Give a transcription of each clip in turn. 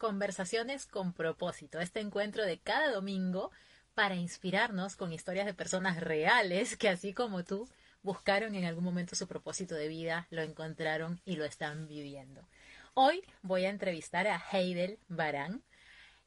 Conversaciones con propósito, este encuentro de cada domingo para inspirarnos con historias de personas reales que así como tú buscaron en algún momento su propósito de vida, lo encontraron y lo están viviendo. Hoy voy a entrevistar a Heidel Barán.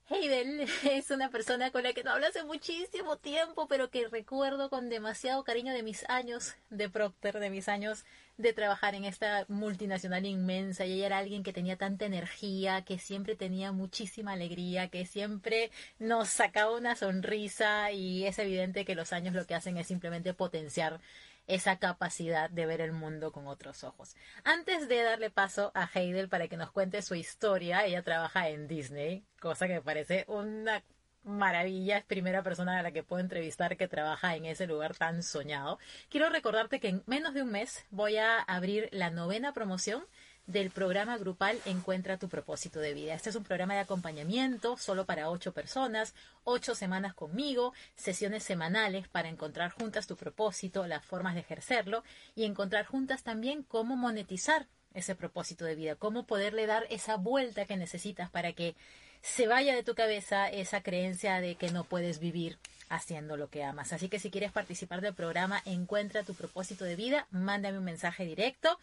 Heidel es una persona con la que no hablo hace muchísimo tiempo, pero que recuerdo con demasiado cariño de mis años de Procter, de mis años de trabajar en esta multinacional inmensa y ella era alguien que tenía tanta energía, que siempre tenía muchísima alegría, que siempre nos sacaba una sonrisa y es evidente que los años lo que hacen es simplemente potenciar esa capacidad de ver el mundo con otros ojos. Antes de darle paso a Heidel para que nos cuente su historia, ella trabaja en Disney, cosa que me parece una maravilla, es primera persona a la que puedo entrevistar que trabaja en ese lugar tan soñado. Quiero recordarte que en menos de un mes voy a abrir la novena promoción del programa grupal Encuentra tu propósito de vida. Este es un programa de acompañamiento solo para ocho personas, ocho semanas conmigo, sesiones semanales para encontrar juntas tu propósito, las formas de ejercerlo y encontrar juntas también cómo monetizar ese propósito de vida, cómo poderle dar esa vuelta que necesitas para que se vaya de tu cabeza esa creencia de que no puedes vivir haciendo lo que amas. Así que si quieres participar del programa Encuentra tu propósito de vida, mándame un mensaje directo.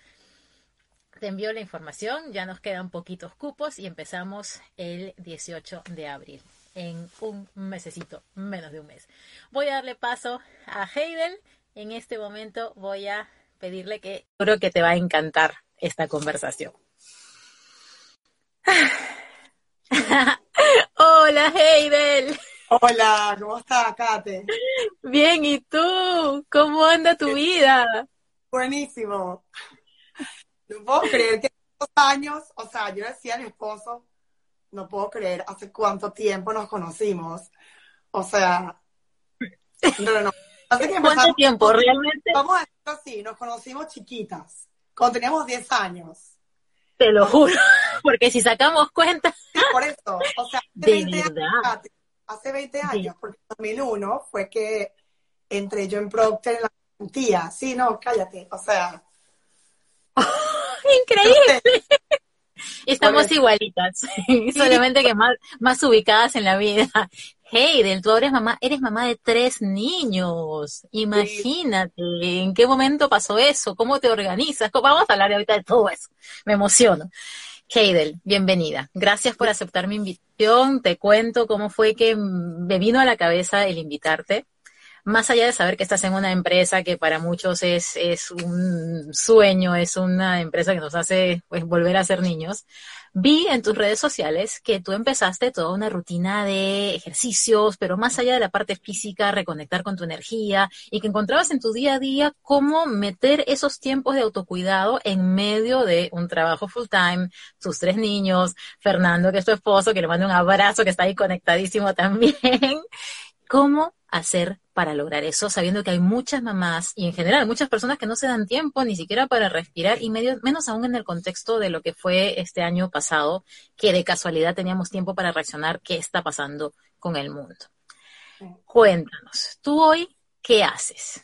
Te envío la información, ya nos quedan poquitos cupos y empezamos el 18 de abril, en un mesecito, menos de un mes. Voy a darle paso a Heidel. En este momento voy a pedirle que creo que te va a encantar esta conversación. Hola, Heidel. Hola, ¿cómo estás, Kate? Bien, ¿y tú? ¿Cómo anda tu vida? Buenísimo. No puedo creer que dos años, o sea, yo decía a mi esposo, no puedo creer hace cuánto tiempo nos conocimos. O sea, no, no. ¿Cuánto tiempo realmente? Vamos a decirlo así, nos conocimos chiquitas, cuando teníamos 10 años. Te lo juro, porque si sacamos cuenta. por eso, o sea, hace 20 años, hace 20 años, porque en 2001 fue que entré yo en Procter en la tía. Sí, no, cállate, o sea. Increíble. Estamos igualitas, solamente que más, más ubicadas en la vida. Heidel, tú eres mamá, eres mamá de tres niños. Imagínate, ¿en qué momento pasó eso? ¿Cómo te organizas? Vamos a hablar ahorita de todo eso. Me emociono. Heidel, bienvenida. Gracias por aceptar mi invitación. Te cuento cómo fue que me vino a la cabeza el invitarte más allá de saber que estás en una empresa que para muchos es, es un sueño, es una empresa que nos hace pues, volver a ser niños, vi en tus redes sociales que tú empezaste toda una rutina de ejercicios, pero más allá de la parte física, reconectar con tu energía y que encontrabas en tu día a día cómo meter esos tiempos de autocuidado en medio de un trabajo full time, tus tres niños, Fernando, que es tu esposo, que le mando un abrazo, que está ahí conectadísimo también. ¿Cómo hacer para lograr eso, sabiendo que hay muchas mamás y en general muchas personas que no se dan tiempo ni siquiera para respirar y medio, menos aún en el contexto de lo que fue este año pasado, que de casualidad teníamos tiempo para reaccionar qué está pasando con el mundo. Cuéntanos, ¿tú hoy qué haces?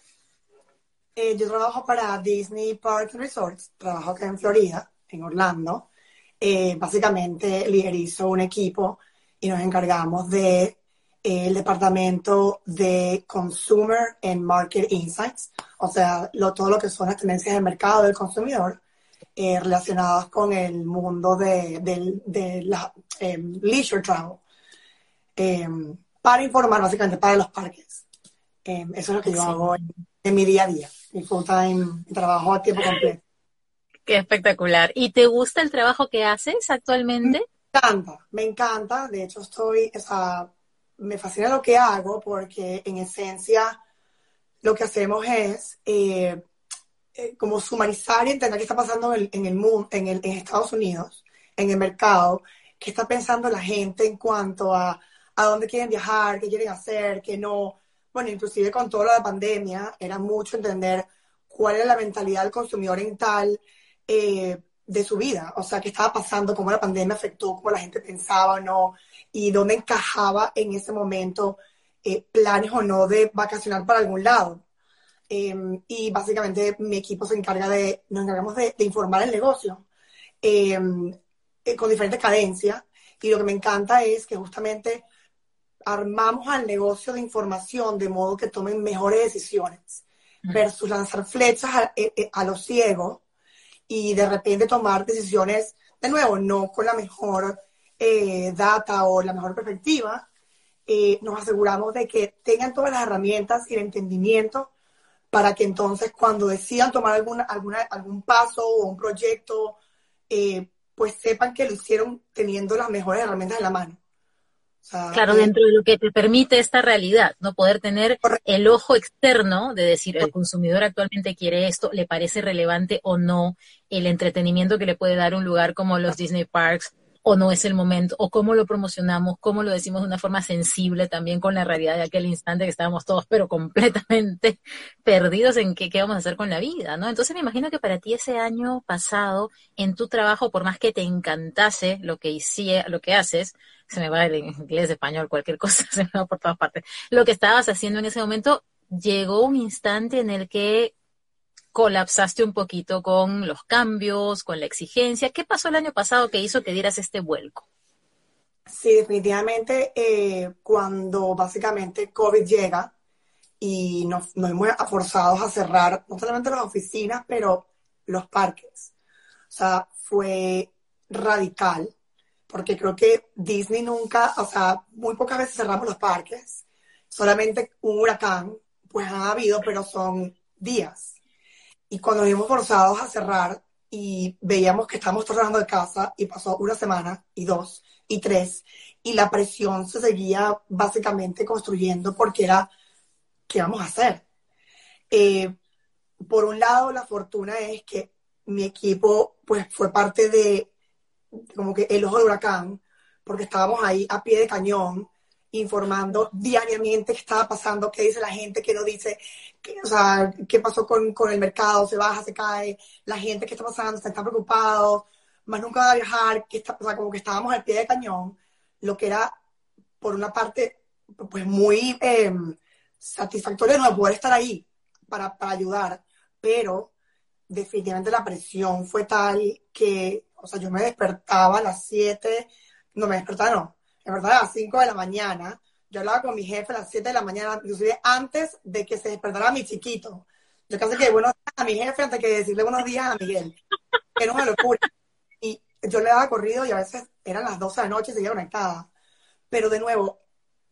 Eh, yo trabajo para Disney Parks Resorts, trabajo acá en Florida, en Orlando. Eh, básicamente liderizo un equipo y nos encargamos de el departamento de Consumer and Market Insights, o sea, todo lo que son las tendencias del mercado del consumidor eh, relacionadas con el mundo de, la em, leisure travel, em, para informar básicamente para los parques. Em, eso es lo que yo hago en, mi día a día, mi full time trabajo a tiempo completo. Qué espectacular. ¿Y te gusta el trabajo que haces actualmente? Me encanta, me encanta. De hecho, estoy, o me fascina lo que hago porque en esencia lo que hacemos es eh, eh, como sumarizar y entender qué está pasando en el, mundo, en, el, en Estados Unidos, en el mercado, qué está pensando la gente en cuanto a a dónde quieren viajar, qué quieren hacer, qué no. Bueno, inclusive con toda la pandemia era mucho entender cuál era la mentalidad del consumidor en tal eh, de su vida, o sea, qué estaba pasando, cómo la pandemia afectó, cómo la gente pensaba no, y dónde encajaba en ese momento eh, planes o no de vacacionar para algún lado. Em, y básicamente mi equipo se encarga de, nos encargamos de, informar el negocio em, eh, con diferentes cadencias Y lo que me encanta es que justamente armamos al negocio de información de modo que tomen mejores decisiones versus lanzar flechas a, eh, eh, a, los ciegos y de repente tomar decisiones, de nuevo, no con la mejor eh, data o la mejor perspectiva, nos aseguramos de que tengan todas las herramientas y el entendimiento para que entonces cuando decidan tomar alguna, alguna, algún paso o un proyecto, pues sepan que lo hicieron teniendo las mejores herramientas en la mano. Claro, dentro de lo que te permite esta realidad, no poder tener el ojo externo de decir el consumidor actualmente quiere esto, le parece relevante o no el entretenimiento que le puede dar un lugar como los Disney Parks o no es el momento, o cómo lo promocionamos, cómo lo decimos de una forma sensible también con la realidad de aquel instante que estábamos todos pero completamente perdidos en qué, qué vamos a hacer con la vida, ¿no? Entonces me imagino que para ti ese año pasado en tu trabajo, por más que te encantase lo que hiciera, lo que haces, se me va el inglés, español, cualquier cosa, se me va por todas partes. Lo que estabas haciendo en ese momento, llegó un instante en el que colapsaste un poquito con los cambios, con la exigencia. ¿Qué pasó el año pasado que hizo que dieras este vuelco? Sí, definitivamente eh, cuando básicamente COVID llega y nos, hemos forzados a cerrar no solamente las oficinas, pero los parques. O sea, fue radical, porque creo que Disney nunca, o sea, muy pocas veces cerramos los parques, solamente un huracán, pues ha habido, pero son días. Y cuando nos vimos forzados a cerrar y veíamos que estábamos trabajando de casa y pasó una semana y dos y tres y la presión se seguía básicamente construyendo porque era, ¿qué vamos a hacer? Eh, por un lado, la fortuna es que mi equipo pues fue parte de como que el ojo de huracán, porque estábamos ahí a pie de cañón informando diariamente qué estaba pasando, qué dice la gente, qué no dice, qué, o sea, qué pasó con, con, el mercado, se baja, se cae, la gente, qué está pasando, se están preocupados, más nunca va a viajar, que está, o sea, como que estábamos al pie de cañón, lo que era, por una parte, pues muy eh, satisfactorio no poder estar ahí para, para ayudar, pero definitivamente la presión fue tal que, o sea, yo me despertaba a las 7, no me despertaba, no, en verdad a las 5 de la mañana. Yo hablaba con mi jefe a las 7 de la mañana, inclusive antes de que se despertara mi chiquito. Yo casi que buenos días a mi jefe antes que decirle buenos días a Miguel. Era una locura. Y yo le daba corrido y a veces eran las 12 de la noche y seguía conectada. Pero de nuevo,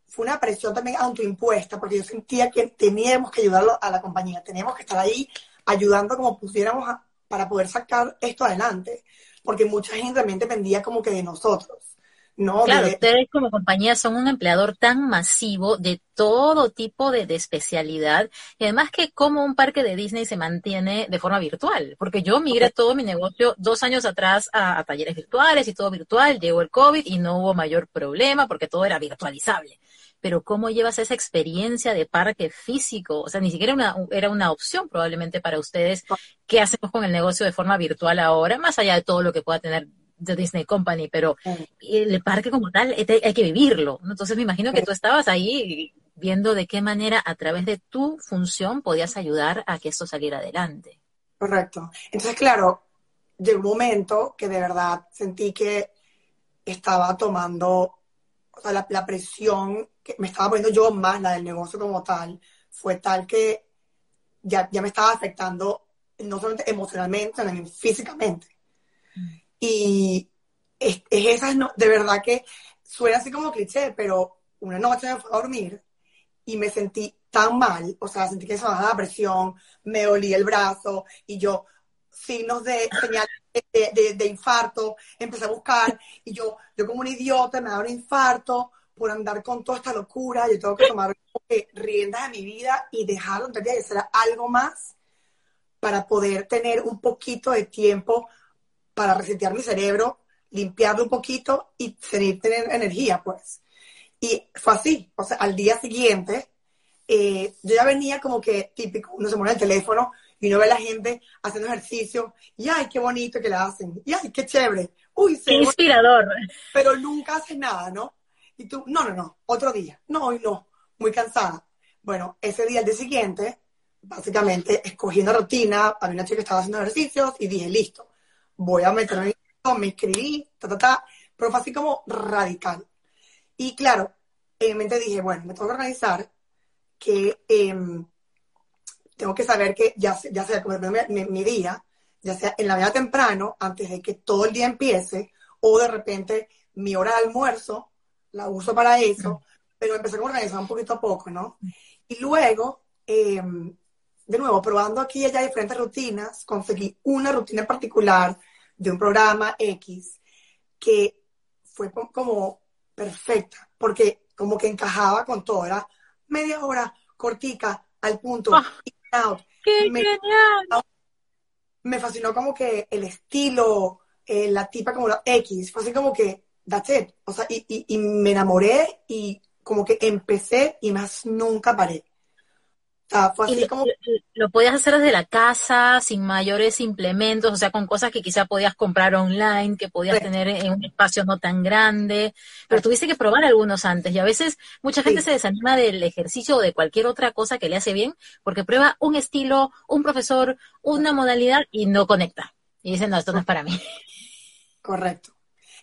fue una presión también autoimpuesta porque yo sentía que teníamos que ayudarlo a la compañía, teníamos que estar ahí ayudando como pusiéramos para poder sacar esto adelante, porque mucha gente también dependía como que de nosotros. No, claro, ustedes como compañía son un empleador tan masivo de todo tipo de, especialidad y además que como un parque de Disney se mantiene de forma virtual, porque yo migré todo mi negocio dos años atrás a, talleres virtuales y todo virtual, llegó el COVID y no hubo mayor problema porque todo era virtualizable. Pero ¿cómo llevas esa experiencia de parque físico? O sea, ni siquiera una, era una opción probablemente para ustedes. ¿Qué hacemos con el negocio de forma virtual ahora? Más allá de todo lo que pueda tener de Disney Company, pero el parque como tal hay que vivirlo. Entonces me imagino que tú estabas ahí viendo de qué manera a través de tu función podías ayudar a que esto saliera adelante. Correcto. Entonces, claro, llegó un momento que de verdad sentí que estaba tomando, o sea, la, presión que me estaba poniendo yo más, la del negocio como tal, fue tal que ya, ya me estaba afectando no solamente emocionalmente, sino físicamente. Mm. Y es, esa, de verdad que suena así como cliché, pero una noche me fui a dormir y me sentí tan mal, o sea, sentí que se me la presión, me olía el brazo y yo, signos de señal de, infarto, empecé a buscar y yo, yo como un idiota me da un infarto por andar con toda esta locura, yo tengo que tomar riendas de mi vida y dejarlo de hacer algo más para poder tener un poquito de tiempo para resetear mi cerebro, limpiarlo un poquito y seguir tener energía, pues. Y fue así, o sea, al día siguiente, eh, yo ya venía como que típico, uno se mueve el teléfono y uno ve a la gente haciendo ejercicio, y ay, qué bonito que la hacen, y ay, qué chévere, uy, qué inspirador. Pero nunca haces nada, ¿no? Y tú, no, no, no, otro día, no, hoy no, muy cansada. Bueno, ese día, el día siguiente, básicamente escogí una rutina, había una chica que estaba haciendo ejercicios y dije, listo, voy a meterme, me inscribí, ta, ta, ta, pero fue así como radical. Y claro, en mi mente dije, bueno, me tengo que organizar, que em, tengo que saber que ya, ya sea como mi, mi, día, ya sea en la mañana temprano, antes de que todo el día empiece, o de repente mi hora de almuerzo, la uso para eso, pero empecé a organizar un poquito a poco, ¿no? Y luego, em, de nuevo, probando aquí y allá diferentes rutinas, conseguí una rutina en particular de un programa X que fue como perfecta, porque como que encajaba con todo, era media hora, cortica, al punto, ah, ¡Qué me, genial! Me fascinó como que el estilo, eh, la tipa como la X, fue así como que, that's it, o sea, y, y, y me enamoré y como que empecé y más nunca paré lo, podías hacer desde la casa, sin mayores implementos, o sea, con cosas que quizá podías comprar online, que podías tener en un espacio no tan grande, pero tuviste que probar algunos antes. Y a veces mucha gente se desanima del ejercicio o de cualquier otra cosa que le hace bien, porque prueba un estilo, un profesor, una modalidad y no conecta. Y dice, no, esto no es para mí. Correcto.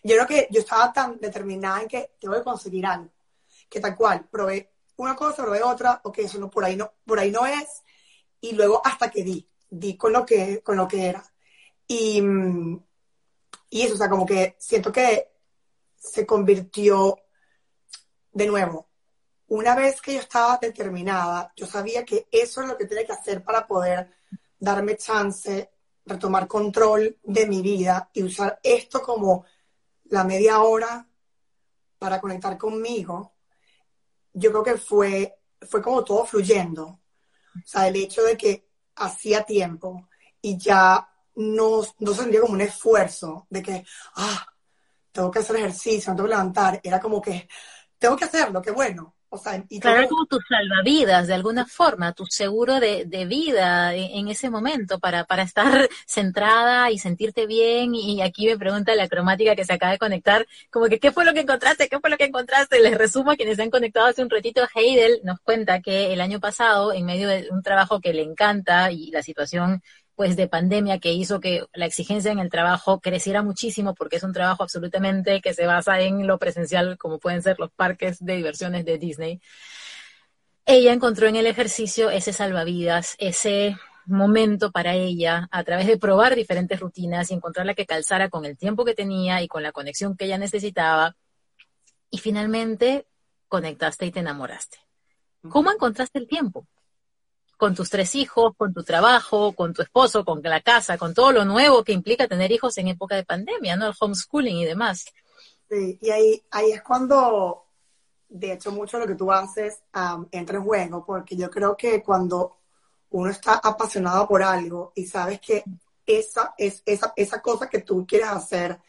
Yo creo que yo estaba tan determinada en que tengo que conseguir algo, que tal cual, probé una cosa, de otra, ok, eso no, por ahí no, por ahí no es, y luego hasta que di, di con lo que, con lo que era. Y, y eso, o sea, como que siento que se convirtió de nuevo. Una vez que yo estaba determinada, yo sabía que eso es lo que tenía que hacer para poder darme chance, retomar control de mi vida y usar esto como la media hora para conectar conmigo yo creo que fue, fue como todo fluyendo. O sea, el hecho de que hacía tiempo y ya no, no se sentía como un esfuerzo de que, ah, tengo que hacer ejercicio, tengo que levantar. Era como que, tengo que hacerlo, qué bueno. O sea, y claro, como tu salvavidas, de alguna forma, tu seguro de, vida en, ese momento para, para estar centrada y sentirte bien. Y aquí me pregunta la cromática que se acaba de conectar, como que, ¿qué fue lo que encontraste? ¿Qué fue lo que encontraste? Les resumo a quienes se han conectado hace un ratito. Heidel nos cuenta que el año pasado, en medio de un trabajo que le encanta y la situación pues de pandemia que hizo que la exigencia en el trabajo creciera muchísimo porque es un trabajo absolutamente que se basa en lo presencial como pueden ser los parques de diversiones de Disney. Ella encontró en el ejercicio ese salvavidas, ese momento para ella a través de probar diferentes rutinas y encontrar la que calzara con el tiempo que tenía y con la conexión que ella necesitaba. Y finalmente conectaste y te enamoraste. ¿Cómo encontraste el tiempo? Con tus tres hijos, con tu trabajo, con tu esposo, con la casa, con todo lo nuevo que implica tener hijos en época de pandemia, ¿no? El homeschooling y demás. Sí, y ahí, ahí es cuando, de hecho, mucho lo que tú haces entra en juego, porque yo creo que cuando uno está apasionado por algo y sabes que esa, es, esa, esa cosa que tú quieres hacer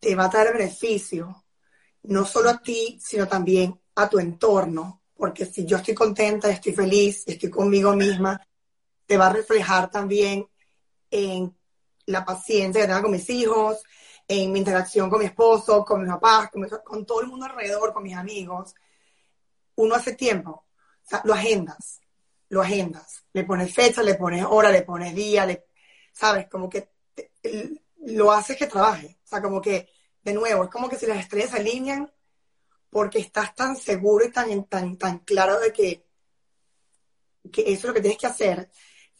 te va a traer beneficio, no solo a ti, sino también a tu entorno, porque si yo estoy contenta, estoy feliz, estoy conmigo misma, te va a reflejar también en la paciencia que tenga con mis hijos, en mi interacción con mi esposo, con mis papás, con, todo el mundo alrededor, con mis amigos. Uno hace tiempo, o sea, lo agendas, lo agendas, le pones fecha, le pones hora, le pones día, le, sabes, como que lo haces que trabaje, o sea, como que, de nuevo, es como que si las estrellas se alinean, porque estás tan seguro y tan, tan, tan claro de que, que eso es lo que tienes que hacer,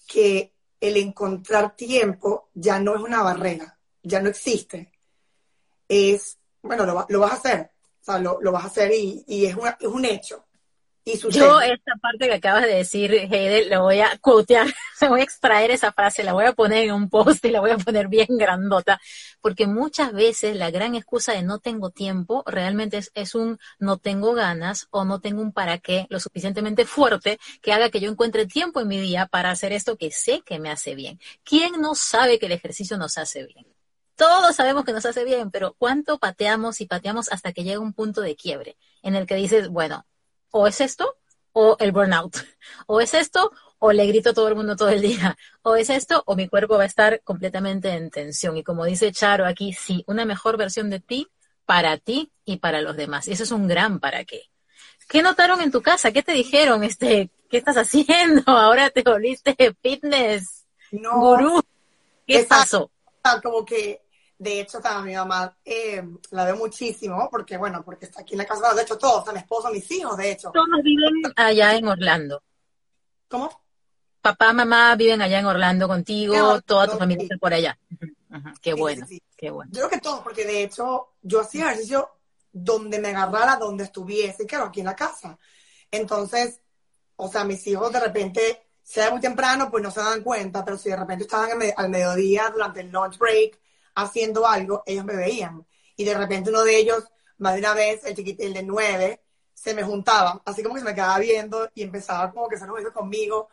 que el encontrar tiempo ya no es una barrera, ya no existe. Es, bueno, lo, lo vas a hacer, o sea, lo, lo vas a hacer y, y es, una, es un hecho. Yo esta parte que acabas de decir, Heide, la voy a quotear, voy a extraer esa frase, la voy a poner en un post y la voy a poner bien grandota, porque muchas veces la gran excusa de no tengo tiempo realmente es, es un no tengo ganas o no tengo un para qué lo suficientemente fuerte que haga que yo encuentre tiempo en mi día para hacer esto que sé que me hace bien. ¿Quién no sabe que el ejercicio nos hace bien? Todos sabemos que nos hace bien, pero ¿cuánto pateamos y pateamos hasta que llega un punto de quiebre en el que dices, bueno, o es esto o el burnout. O es esto o le grito a todo el mundo todo el día. O es esto o mi cuerpo va a estar completamente en tensión. Y como dice Charo aquí, sí, una mejor versión de ti para ti y para los demás. Y eso es un gran para qué. ¿Qué notaron en tu casa? ¿Qué te dijeron? Este, ¿qué estás haciendo? Ahora te volviste fitness no, gurú. ¿Qué pasó? Como que De hecho, está, mi mamá eh, la veo muchísimo, porque bueno, porque está aquí en la casa, de hecho todos, mi esposo, mis hijos, de hecho. Todos viven allá en Orlando. ¿Cómo? Papá, mamá viven allá en Orlando contigo, toda tu familia está por allá. Qué bueno, qué bueno. Yo creo que todos, porque de hecho yo hacía ejercicio donde me agarrara, donde estuviese, claro, aquí en la casa. Entonces, o sea, mis hijos de repente, sea muy temprano, pues no se dan cuenta, pero si de repente estaban al mediodía durante el lunch break haciendo algo, ellos me veían. Y de repente uno de ellos, más de una vez, el chiquito, el de nueve, se me juntaba, así como que se me quedaba viendo y empezaba como que se lo conmigo.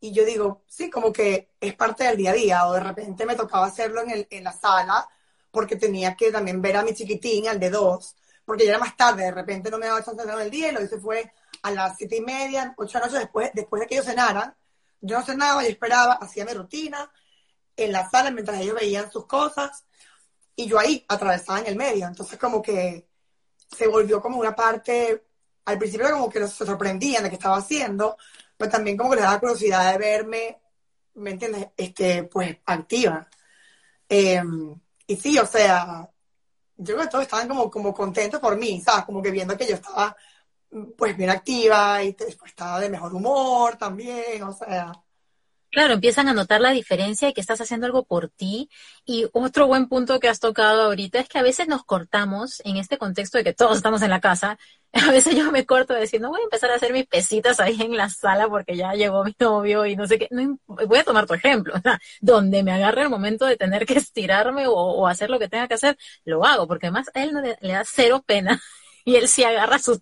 Y yo digo, sí, como que es parte del día a día, o de repente me tocaba hacerlo en, el, en la sala, porque tenía que también ver a mi chiquitín, al de dos, porque ya era más tarde, de repente no me daba chance de el día, y lo hice fue a las siete y media, ocho de después, después de que ellos cenaran. Yo no cenaba, y esperaba, hacía mi rutina en la sala mientras ellos veían sus cosas, y yo ahí atravesaba en el medio. Entonces como que se volvió como una parte, al principio como que se sorprendían de qué estaba haciendo, pero también como que les daba curiosidad de verme, ¿me entiendes? Este, pues activa. Em, y sí, o sea, yo creo que todos estaban como, como contentos por mí, ¿sabes? Como que viendo que yo estaba pues bien activa y pues, estaba de mejor humor también, o sea. Claro, empiezan a notar la diferencia y que estás haciendo algo por ti. Y otro buen punto que has tocado ahorita es que a veces nos cortamos en este contexto de que todos estamos en la casa. A veces yo me corto diciendo, voy a empezar a hacer mis pesitas ahí en la sala porque ya llegó mi novio y no sé qué. Voy a tomar tu ejemplo. donde me agarre el momento de tener que estirarme o, hacer lo que tenga que hacer, lo hago porque además a él no le, le da cero pena y él sí agarra sus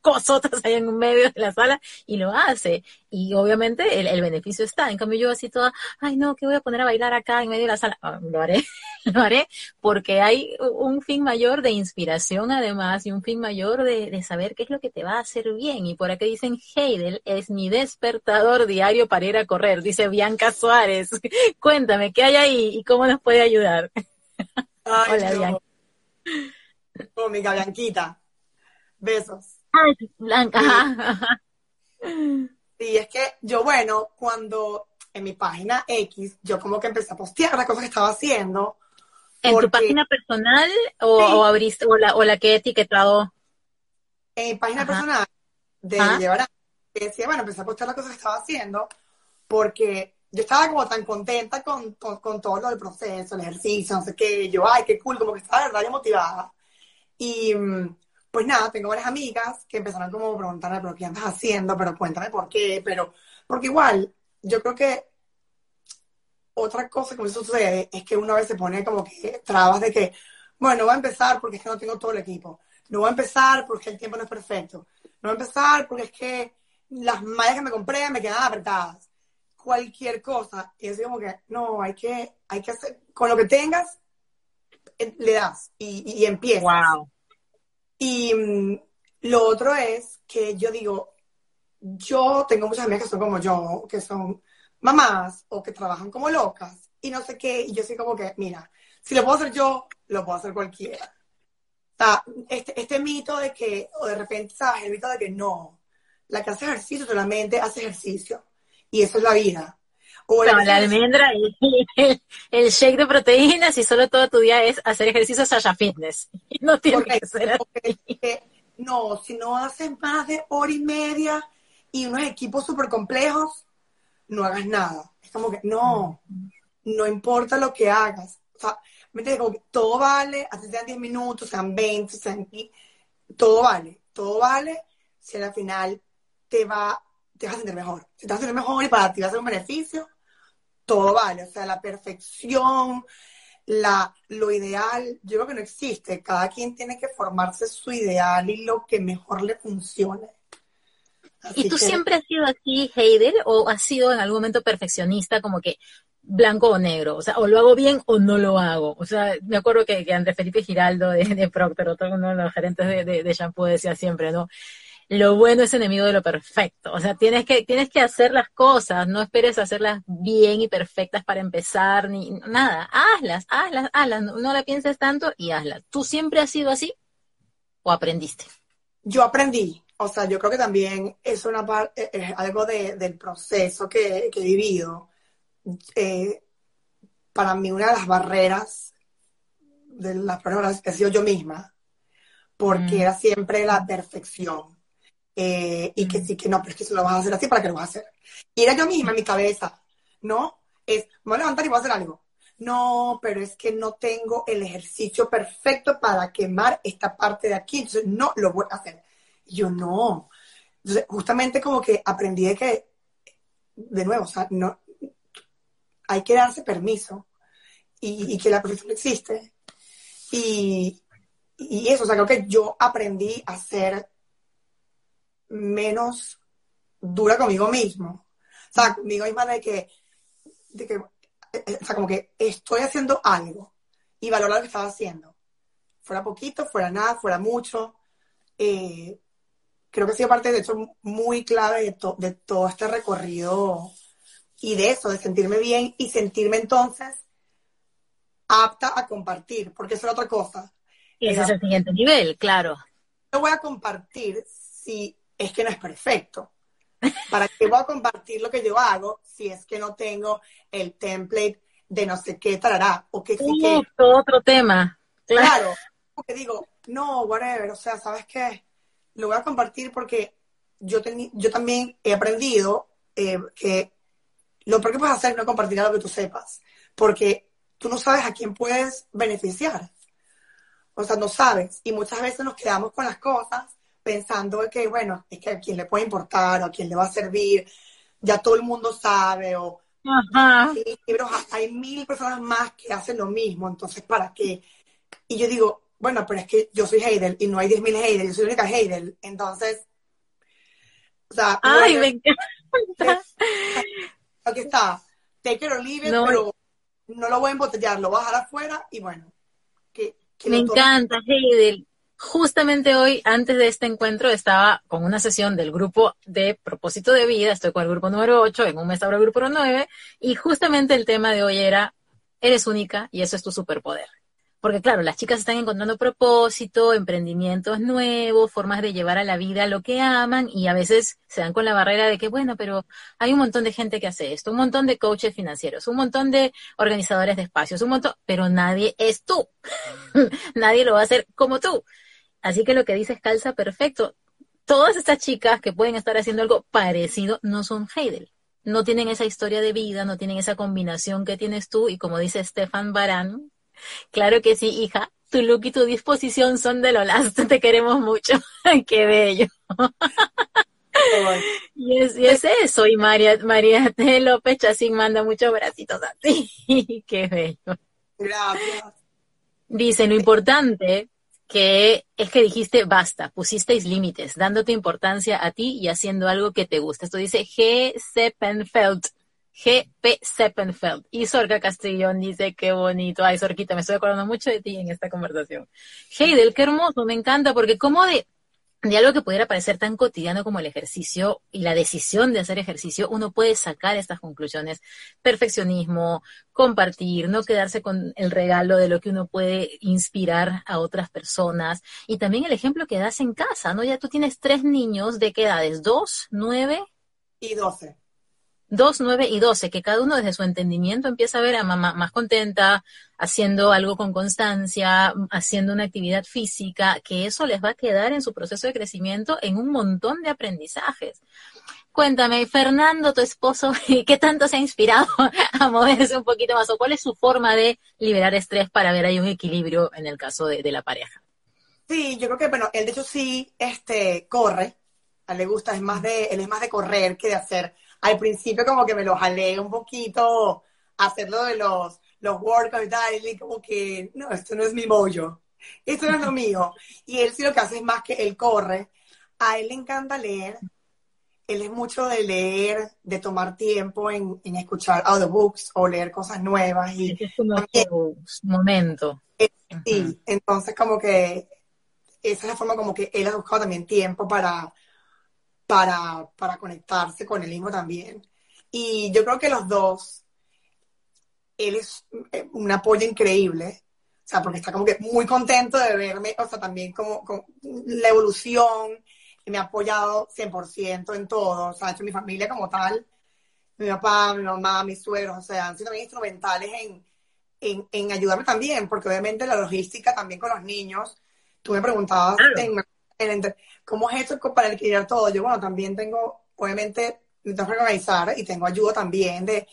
cosotas ahí en medio de la sala y lo hace. Y obviamente el, beneficio está. En cambio yo así toda, ay no, que voy a poner a bailar acá en medio de la sala. Ah, lo haré, lo haré, porque hay un fin mayor de inspiración además y un fin mayor de, saber qué es lo que te va a hacer bien. Y por aquí dicen, Heidel es mi despertador diario para ir a correr, dice Bianca Suárez. Cuéntame, ¿qué hay ahí y cómo nos puede ayudar? Hola, Bianca. Oh, mi Bianquita. Besos. Blanca. Sí. es que yo, bueno, cuando en mi página X, yo como que empecé a postear las cosas que estaba haciendo. ¿En tu página personal o, abriste, o la, o la que he etiquetado? En mi página personal de llevar decía, bueno, empecé a postear las cosas que estaba haciendo porque yo estaba como tan contenta con, con, todo lo del proceso, el ejercicio, no sé qué, yo, ay, qué cool, como que estaba de verdad motivada. Y, mm, pues nada, tengo varias amigas que empezaron como a preguntarme, pero ¿qué andas haciendo? Pero cuéntame por qué, pero, porque igual, yo creo que otra cosa que me sucede es que una vez se pone como que trabas de que, bueno, no voy a empezar porque es que no tengo todo el equipo, no voy a empezar porque el tiempo no es perfecto, no voy a empezar porque es que las mallas que me compré me quedan apretadas, cualquier cosa, y es como que, no, hay que, hay que hacer, con lo que tengas, eh, le das y, y empiezas. Wow. Y mm, lo otro es que yo digo, yo tengo muchas amigas que son como yo, que son mamás o que trabajan como locas y no sé qué, y yo soy como que, mira, si lo puedo hacer yo, lo puedo hacer cualquiera. Este, este mito de que, o de repente, ¿sabes? El mito de que no, la que hace ejercicio solamente hace ejercicio. Y eso es la vida. O la almendra y el, shake de proteínas y solo todo tu día es hacer ejercicio Sasha Fitness. No tiene que ser No, si no haces más de hora y media y unos equipos súper complejos, no hagas nada. Es como que, no, no importa lo que hagas. O sea, me como que todo vale, así sean 10 minutos, sean 20, sean... Todo vale, todo vale si al final te va, te vas a sentir mejor. Si te vas a sentir mejor y para ti va a ser un beneficio, todo vale, o sea, la perfección, la, lo ideal, yo creo que no existe. Cada quien tiene que formarse su ideal y lo que mejor le funcione. ¿Y tú siempre has sido así, Heidel, o has sido en algún momento perfeccionista, como que blanco o negro? O sea, o lo hago bien o no lo hago. O sea, me acuerdo que, que Andrés Felipe Giraldo de, de Procter, otro uno de los gerentes de, de, de shampoo, decía siempre, ¿no? Lo bueno es enemigo de lo perfecto. O sea, tienes que, tienes que hacer las cosas, no esperes hacerlas bien y perfectas para empezar, ni nada. Hazlas, hazlas, hazlas, no, la pienses tanto y hazlas. ¿Tú siempre has sido así o aprendiste? Yo aprendí, o sea, yo creo que también es una parte, es algo del proceso que, he vivido. Eh, para mí una de las barreras de las personas que he sido yo misma, porque Mm. era siempre la perfección. Eh, y que sí, que no, pero es que eso lo vas a hacer así, ¿para qué lo vas a hacer? Y era yo misma en mi cabeza, ¿no? Es, me voy a levantar y voy a hacer algo. No, pero es que no tengo el ejercicio perfecto para quemar esta parte de aquí, entonces no lo voy a hacer. Y yo no. Entonces, justamente como que aprendí de que, de nuevo, o sea, no, hay que darse permiso y, y que la perfección existe. Y, y eso, o sea, creo que yo aprendí a ser menos dura conmigo mismo. O sea, conmigo misma de que, de que, eh, o sea, como que estoy haciendo algo y valorar lo que estaba haciendo. Fuera poquito, fuera nada, fuera mucho. Eh, creo que ha sido parte, de hecho, muy clave de, to- de todo este recorrido y de eso, de sentirme bien y sentirme entonces apta a compartir, porque eso es otra cosa. Ese es el siguiente nivel, claro. No voy a compartir si es que no es perfecto. ¿Para qué voy a compartir lo que yo hago si es que no tengo el template de no sé qué tarará? O que sí que, Uf, otro tema. Claro. porque digo, no, whatever, o sea, ¿sabes qué? Lo voy a compartir porque yo, teni- yo también he aprendido eh, que lo peor que puedes hacer es no compartir algo que tú sepas, porque tú no sabes a quién puedes beneficiar. O sea, no sabes. Y muchas veces nos quedamos con las cosas pensando que, bueno, es que a quién le puede importar o a quién le va a servir, ya todo el mundo sabe, o Ajá. libros, hay mil personas más que hacen lo mismo, entonces, ¿para qué? Y yo digo, bueno, pero es que yo soy Heidel y no hay 10.000 Heidel, yo soy la única Heidel, entonces, o sea, Ay, bueno, me encanta. aquí está, take it or leave it, No. pero no lo voy a embotellar, lo voy a dejar afuera y bueno, que, que Me encanta, Heidel. Justamente hoy, antes de este encuentro, estaba con una sesión del grupo de propósito de vida. Estoy con el grupo número 8, en un mes el grupo 9. Y justamente el tema de hoy era, eres única y eso es tu superpoder. Porque claro, las chicas están encontrando propósito, emprendimientos nuevos, formas de llevar a la vida lo que aman y a veces se dan con la barrera de que, bueno, pero hay un montón de gente que hace esto, un montón de coaches financieros, un montón de organizadores de espacios, un montón, pero nadie es tú. nadie lo va a hacer como tú. Así que lo que dices calza perfecto. Todas estas chicas que pueden estar haciendo algo parecido no son Heidel. No tienen esa historia de vida, no tienen esa combinación que tienes tú y como dice Stefan Barán, claro que sí, hija, tu look y tu disposición son de lo last, te queremos mucho. Qué bello. Y es, y es eso, y María, María T. López Chacín manda muchos bracitos a ti. Qué bello. Gracias. Dice, lo importante que es que dijiste basta, pusisteis límites, dándote importancia a ti y haciendo algo que te gusta. Esto dice G. Seppenfeld. G.P. Seppenfeld. Y Sorca Castellón dice, qué bonito. Ay, Sorquita, me estoy acordando mucho de ti en esta conversación. Heidel, qué hermoso, me encanta, porque como de, de algo que pudiera parecer tan cotidiano como el ejercicio y la decisión de hacer ejercicio, uno puede sacar estas conclusiones. Perfeccionismo, compartir, no quedarse con el regalo de lo que uno puede inspirar a otras personas. Y también el ejemplo que das en casa, ¿no? Ya tú tienes tres niños de qué edades, dos, nueve, Y 12. 2, 9 y 12, que cada uno desde su entendimiento empieza a ver a mamá más contenta, haciendo algo con constancia, haciendo una actividad física, que eso les va a quedar en su proceso de crecimiento en un montón de aprendizajes. Cuéntame, Fernando, tu esposo, ¿qué tanto se ha inspirado a moverse un poquito más? ¿O cuál es su forma de liberar estrés para ver ahí un equilibrio en el caso de, de la pareja? Sí, yo creo que, bueno, él de hecho sí este, corre. A le gusta, es más de, él es más de correr que de hacer. Al principio como que me lo jalé un poquito hacerlo de los, los workouts y tal, y como que, no, esto no es mi bollo. Esto no es lo mío. Y él sí lo que hace es más que él corre. A él le encanta leer. Él es mucho de leer, de tomar tiempo en, en escuchar audiobooks o leer cosas nuevas. Y es como también- momento. Sí, entonces como que esa es la forma como que él ha buscado también tiempo para, para, para conectarse con él mismo también. Y yo creo que los dos, él es eh, un apoyo increíble, o sea, porque está como que muy contento de verme, o sea, también como, como la evolución, me ha apoyado 100% en todo, o sea, hecho mi familia como tal, mi papá, mi mamá, mis suegros, o sea, han sido también instrumentales en, en, en, ayudarme también, porque obviamente la logística también con los niños, tú me preguntabas en, en, cómo es esto para equilibrar todo. Yo, bueno, también tengo, obviamente, me tengo que organizar y tengo ayuda también de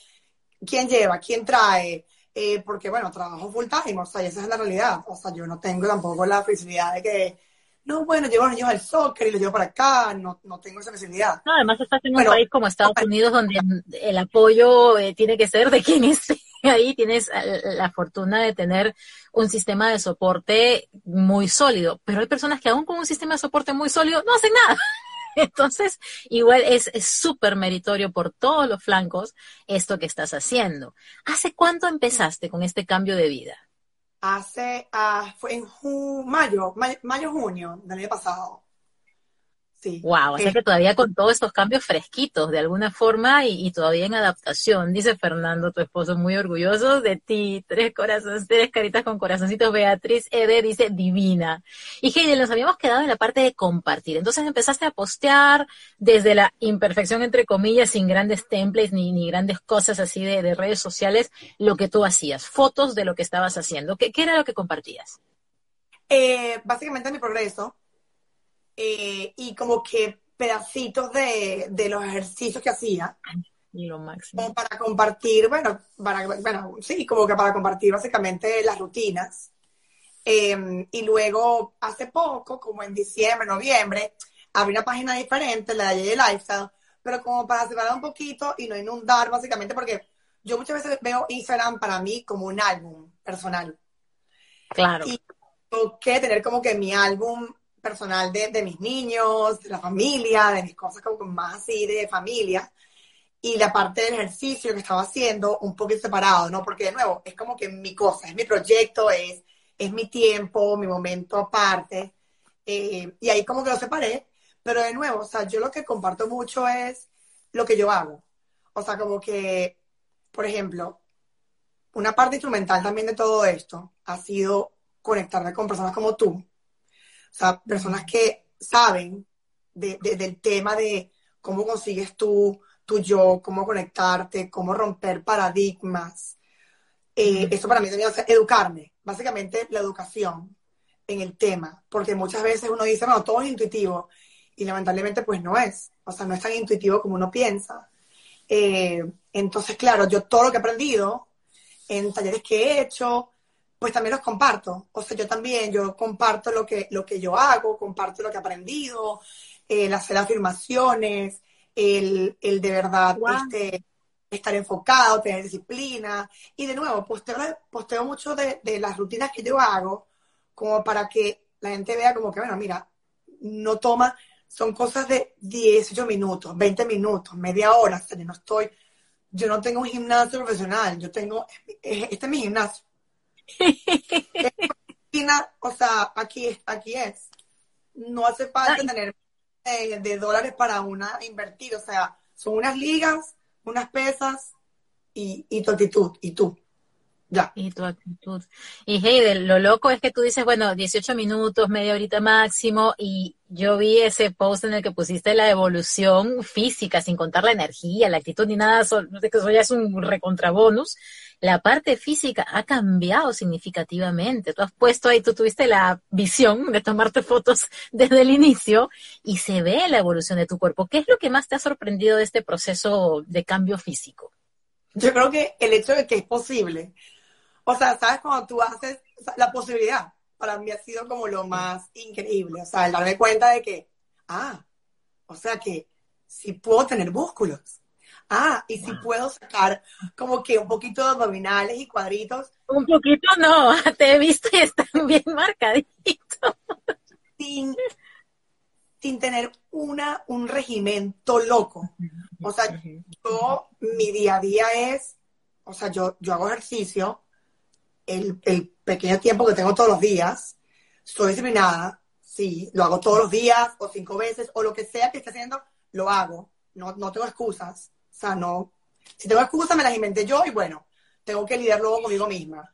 quién lleva, quién trae, eh, porque bueno, trabajo full time, o sea, esa es la realidad. O sea, yo no tengo tampoco la facilidad de que, no, bueno, llevo a los niños al soccer y los llevo para acá, no, no tengo esa facilidad. No, además estás en un país como Estados Unidos donde el apoyo eh, tiene que ser de quien esté ahí, tienes la fortuna de tener un sistema de soporte muy sólido, pero hay personas que aún con un sistema de soporte muy sólido no hacen nada. Entonces, igual es súper meritorio por todos los flancos esto que estás haciendo. ¿Hace cuánto empezaste con este cambio de vida? Hace, uh, fue en mayo, mayo, junio del año pasado. Sí. Wow, o sea que todavía con todos estos cambios fresquitos de alguna forma y, todavía en adaptación, dice Fernando, tu esposo, muy orgulloso de ti, tres corazones, tres caritas con corazoncitos, Beatriz Ede dice divina. Y Heidi, nos habíamos quedado en la parte de compartir, entonces empezaste a postear desde la imperfección entre comillas, sin grandes templates ni, ni grandes cosas así de, de, redes sociales, lo que tú hacías, fotos de lo que estabas haciendo. ¿Qué, qué era lo que compartías? Eh, básicamente mi progreso, eh, y como que pedacitos de, de, los ejercicios que hacía. Lo máximo. Como para compartir, bueno, para, bueno, sí, como que para compartir básicamente las rutinas. Em, y luego, hace poco, como en diciembre, noviembre, abrí una página diferente, la de Lifestyle, pero como para separar un poquito y no inundar, básicamente, porque yo muchas veces veo Instagram para mí como un álbum personal. Claro. Y tengo que tener como que mi álbum personal de, de, mis niños, de la familia, de mis cosas como más así de familia, y la parte del ejercicio que estaba haciendo un poquito separado, ¿no? Porque de nuevo, es como que mi cosa, es mi proyecto, es, es mi tiempo, mi momento aparte, eh, y ahí como que lo separé, pero de nuevo, o sea, yo lo que comparto mucho es lo que yo hago. O sea, como que, por ejemplo, una parte instrumental también de todo esto ha sido conectarme con personas como tú, o sea, personas que saben del tema de cómo consigues tú, tu yo, cómo conectarte, cómo romper paradigmas. Eh, eso para mí también es educarme, básicamente la educación en el tema, porque muchas veces uno dice, no, todo es intuitivo, y lamentablemente pues no es, o sea, no es tan intuitivo como uno piensa. Eh, entonces, claro, yo todo lo que he aprendido en talleres que he hecho, pues también los comparto. O sea, yo también, yo comparto lo que, lo que yo hago, comparto lo que he aprendido, el hacer afirmaciones, el, el de verdad este, estar enfocado, tener disciplina. Y de nuevo, posteo, posteo mucho de, de las rutinas que yo hago, como para que la gente vea como que, bueno, mira, no toma, son cosas de 18 minutos, 20 minutos, media hora, o sea, yo no estoy, yo no tengo un gimnasio profesional, yo tengo, este es mi gimnasio o sea, aquí, aquí es. No hace falta tener eh, de dólares para una invertir, o sea, son unas ligas, unas pesas y, y tu actitud, y tú. Ya. Y tu actitud. Y Heidel, lo loco es que tú dices, bueno, 18 minutos, media horita máximo, y yo vi ese post en el que pusiste la evolución física, sin contar la energía, la actitud ni nada, eso, eso ya es un recontrabonus. La parte física ha cambiado significativamente. Tú has puesto ahí, tú tuviste la visión de tomarte fotos desde el inicio y se ve la evolución de tu cuerpo. ¿Qué es lo que más te ha sorprendido de este proceso de cambio físico? Yo creo que el hecho de que es posible, o sea, ¿sabes? Cuando tú haces la posibilidad, para mí ha sido como lo más increíble. O sea, el darme cuenta de que, ah, o sea que si puedo tener músculos. Ah, y si puedo sacar como que un poquito de abdominales y cuadritos. Un poquito no, te he visto y están bien marcaditos. Sin, sin tener una, un regimiento loco. O sea, yo, mi día a día es, o sea, yo, yo hago ejercicio, el, pequeño tiempo que tengo todos los días, soy disciplinada, sí, lo hago todos los días o cinco veces o lo que sea que esté haciendo, lo hago. No, no tengo excusas. O sea, no. Si tengo excusas, me las inventé yo y bueno, tengo que lidiar luego conmigo misma.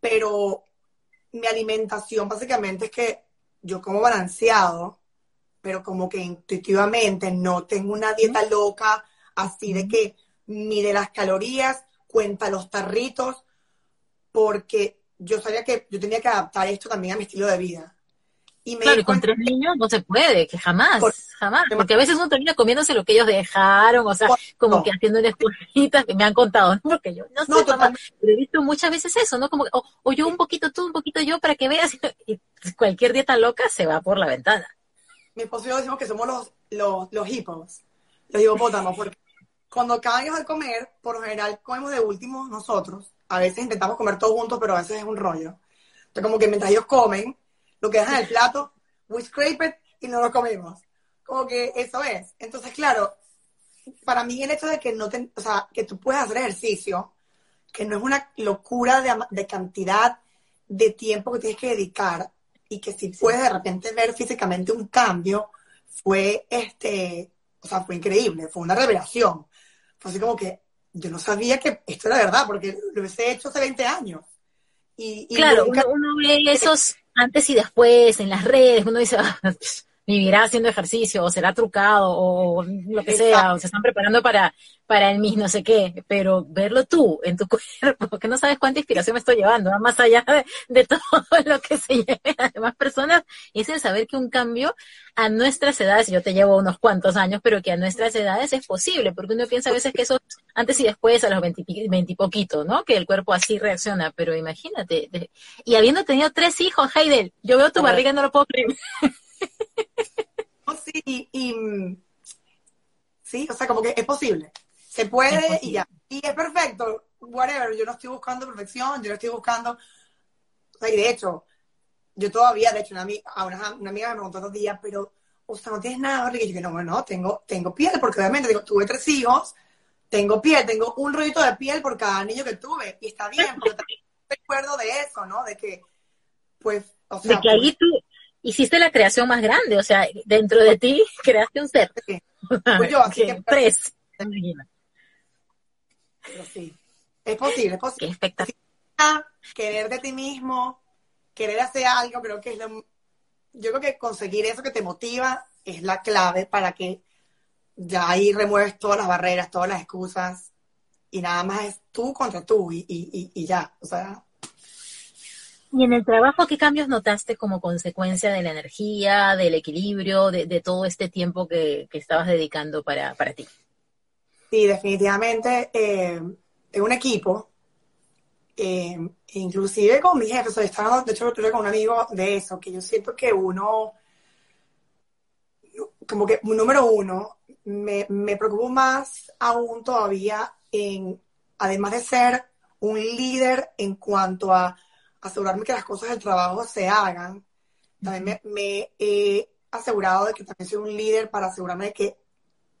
Pero mi alimentación básicamente es que yo como balanceado, pero como que intuitivamente no tengo una dieta loca así de que mide las calorías, cuenta los tarritos, porque yo sabía que yo tenía que adaptar esto también a mi estilo de vida. Y me claro, y con tres niños no se puede, que jamás, jamás. Porque a veces uno termina comiéndose lo que ellos dejaron, o sea, como que haciendo esponjitas que me han contado, ¿no? Porque yo no sé, pero he visto muchas veces eso, ¿no? Como, o, o, yo un poquito tú, un poquito yo, para que veas, y cualquier dieta loca se va por la ventana. Mi esposo y yo decimos que somos los, los, los hipos, los hipopótamos, porque cuando acaban de comer, por lo general comemos de último nosotros, a veces intentamos comer todos juntos, pero a veces es un rollo. Entonces, como que mientras ellos comen, lo que dejan en el plato, we scrape it y no lo comemos. Como que eso es. Entonces, claro, para mí el hecho de que no te, o sea, que tú puedas hacer ejercicio, que no es una locura de, de cantidad de tiempo que tienes que dedicar y que si puedes de repente ver físicamente un cambio, fue este, o sea, fue increíble, fue una revelación. Fue así como que, yo no sabía que esto era verdad, porque lo hubiese hecho hace 20 años. Y, claro, uno, ve esos antes y después en las redes, uno dice, ah, vivirá haciendo ejercicio, o será trucado, o lo que sea, o se están preparando para, para el mis no sé qué, pero verlo tú en tu cuerpo, que no sabes cuánta inspiración me estoy llevando, más allá de, todo lo que se lleve a demás personas, es el saber que un cambio a nuestras edades, yo te llevo unos cuantos años, pero que a nuestras edades es posible, porque uno piensa a veces que eso antes y después, a los veintipoquitos, ¿no? Que el cuerpo así reacciona, pero imagínate, y habiendo tenido tres hijos, Heidel, yo veo tu barriga y no lo puedo creer. sí, y, sí, o sea, como que es posible. Se puede y ya. Y es perfecto, whatever. Yo no estoy buscando perfección, yo no estoy buscando. O sea, y de hecho, yo todavía, de hecho, una, una, una amiga me preguntó dos días, pero, o sea, no tienes nada, porque yo no, no, tengo, tengo piel, porque obviamente digo, tuve tres hijos, tengo piel, tengo un rollito de piel por cada niño que tuve, y está bien, porque también recuerdo de eso, ¿no? De que, pues, o sea. De que ahí tú, hiciste la creación más grande, o sea, dentro de ti creaste un ser. Pues yo, así que, tres. Pero sí, es posible, es posible. Qué espectacular. Querer de ti mismo, querer hacer algo, creo que es lo... Yo creo que conseguir eso que te motiva es la clave para que ya ahí remueves todas las barreras, todas las excusas y nada más es tú contra tú y, y, y ya, o sea, ¿Y en el trabajo qué cambios notaste como consecuencia de la energía, del equilibrio, de, todo este tiempo que, estabas dedicando para, ti? Sí, definitivamente eh, en un equipo, eh, inclusive con mi jefe, estaba, de hecho, estuve con un amigo de eso, que yo siento que uno, como que número uno, me, me preocupo más aún todavía en, además de ser un líder en cuanto a asegurarme que las cosas del trabajo se hagan. También me, he asegurado de que también soy un líder para asegurarme de que,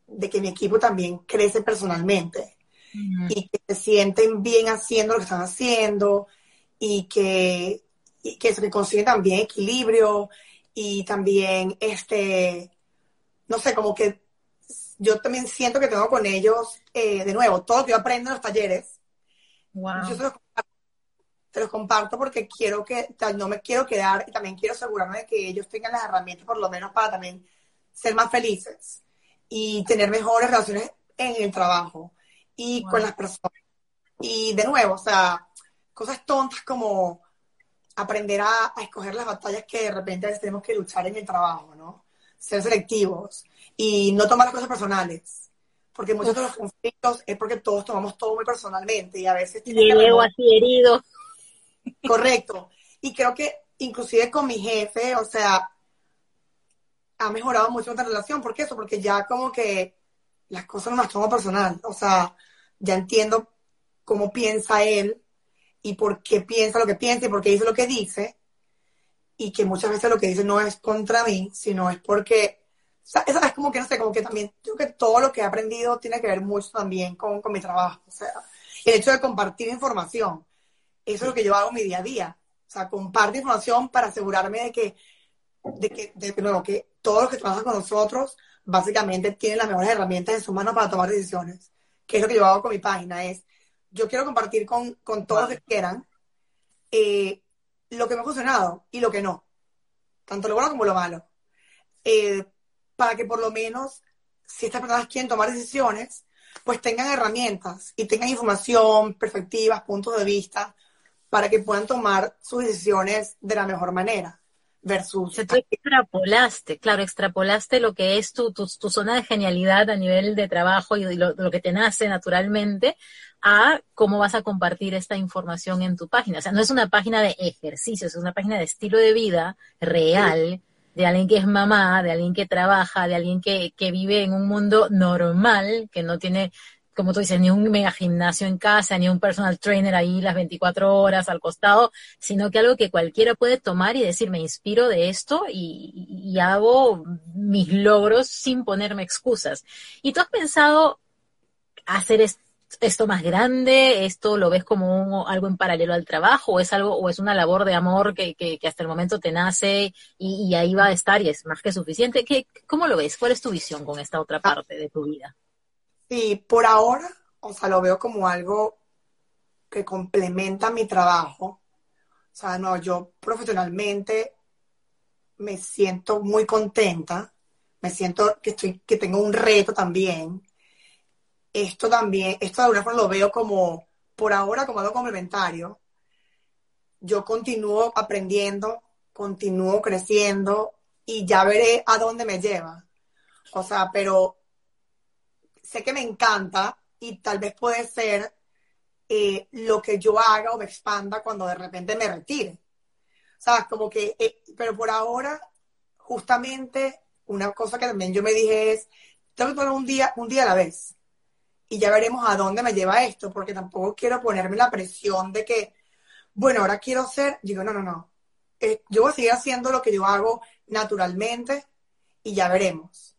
de que mi equipo también crece personalmente y que se sienten bien haciendo lo que están haciendo y que, y que se consigue también equilibrio y también, este, no sé, como que yo también siento que tengo con ellos, eh, de nuevo, todo lo que yo aprendo en los talleres, wow te los comparto porque quiero que, no me quiero quedar y también quiero asegurarme de que ellos tengan las herramientas por lo menos para también ser más felices y tener mejores relaciones en el trabajo y con las personas. Y de nuevo, o sea, cosas tontas como aprender a, escoger las batallas que de repente a veces tenemos que luchar en el trabajo, ¿no? Ser selectivos y no tomar las cosas personales. Porque muchos de los conflictos es porque todos tomamos todo muy personalmente y a veces... Y así herido. Correcto. Y creo que inclusive con mi jefe, o sea, ha mejorado mucho nuestra relación. ¿Por qué eso? Porque ya como que las cosas no las tomo personal. O sea, ya entiendo cómo piensa él y por qué piensa lo que piensa y por qué dice lo que dice. Y que muchas veces lo que dice no es contra mí, sino es porque, o sea, es como que no sé, como que también creo que todo lo que he aprendido tiene que ver mucho también con, con mi trabajo. O sea, el hecho de compartir información eso es lo que yo hago en mi día a día. O sea, comparto información para asegurarme de que, de que, de nuevo, que todos los que trabajan con nosotros básicamente tienen las mejores herramientas en sus manos para tomar decisiones. Que es lo que yo hago con mi página, es yo quiero compartir con, con todos los que quieran eh, lo que me ha funcionado y lo que no. Tanto lo bueno como lo malo. Eh, para que por lo menos, si estas personas quieren tomar decisiones, pues tengan herramientas y tengan información, perspectivas, puntos de vista para que puedan tomar sus decisiones de la mejor manera. Versus. tú extrapolaste, claro, extrapolaste lo que es tu, tu, zona de genialidad a nivel de trabajo y lo, lo, que te nace naturalmente a cómo vas a compartir esta información en tu página. O sea, no es una página de ejercicios, es una página de estilo de vida real de alguien que es mamá, de alguien que trabaja, de alguien que, que vive en un mundo normal, que no tiene, como tú dices, ni un mega gimnasio en casa, ni un personal trainer ahí las 24 horas al costado, sino que algo que cualquiera puede tomar y decir, me inspiro de esto y, y hago mis logros sin ponerme excusas. ¿Y tú has pensado hacer esto? esto más grande? ¿Esto lo ves como algo en paralelo al trabajo? ¿O es algo, o es una labor de amor que, que, hasta el momento te nace y, ahí va a estar y es más que suficiente? ¿Qué, ¿Cómo lo ves? ¿Cuál es tu visión con esta otra parte de tu vida? Sí, por ahora, o sea, lo veo como algo que complementa mi trabajo. O sea, no, yo profesionalmente me siento muy contenta, me siento que estoy, que tengo un reto también esto también, esto de alguna forma lo veo como, por ahora, como algo complementario. Yo continúo aprendiendo, continúo creciendo y ya veré a dónde me lleva. O sea, pero sé que me encanta y tal vez puede ser eh, lo que yo haga o me expanda cuando de repente me retire. O sea, como que, eh, pero por ahora, justamente, una cosa que también yo me dije es, tengo que poner un día, un día a la vez y ya veremos a dónde me lleva esto, porque tampoco quiero ponerme la presión de que, bueno, ahora quiero ser, digo, no, no, no, eh, yo voy a seguir haciendo lo que yo hago naturalmente y ya veremos.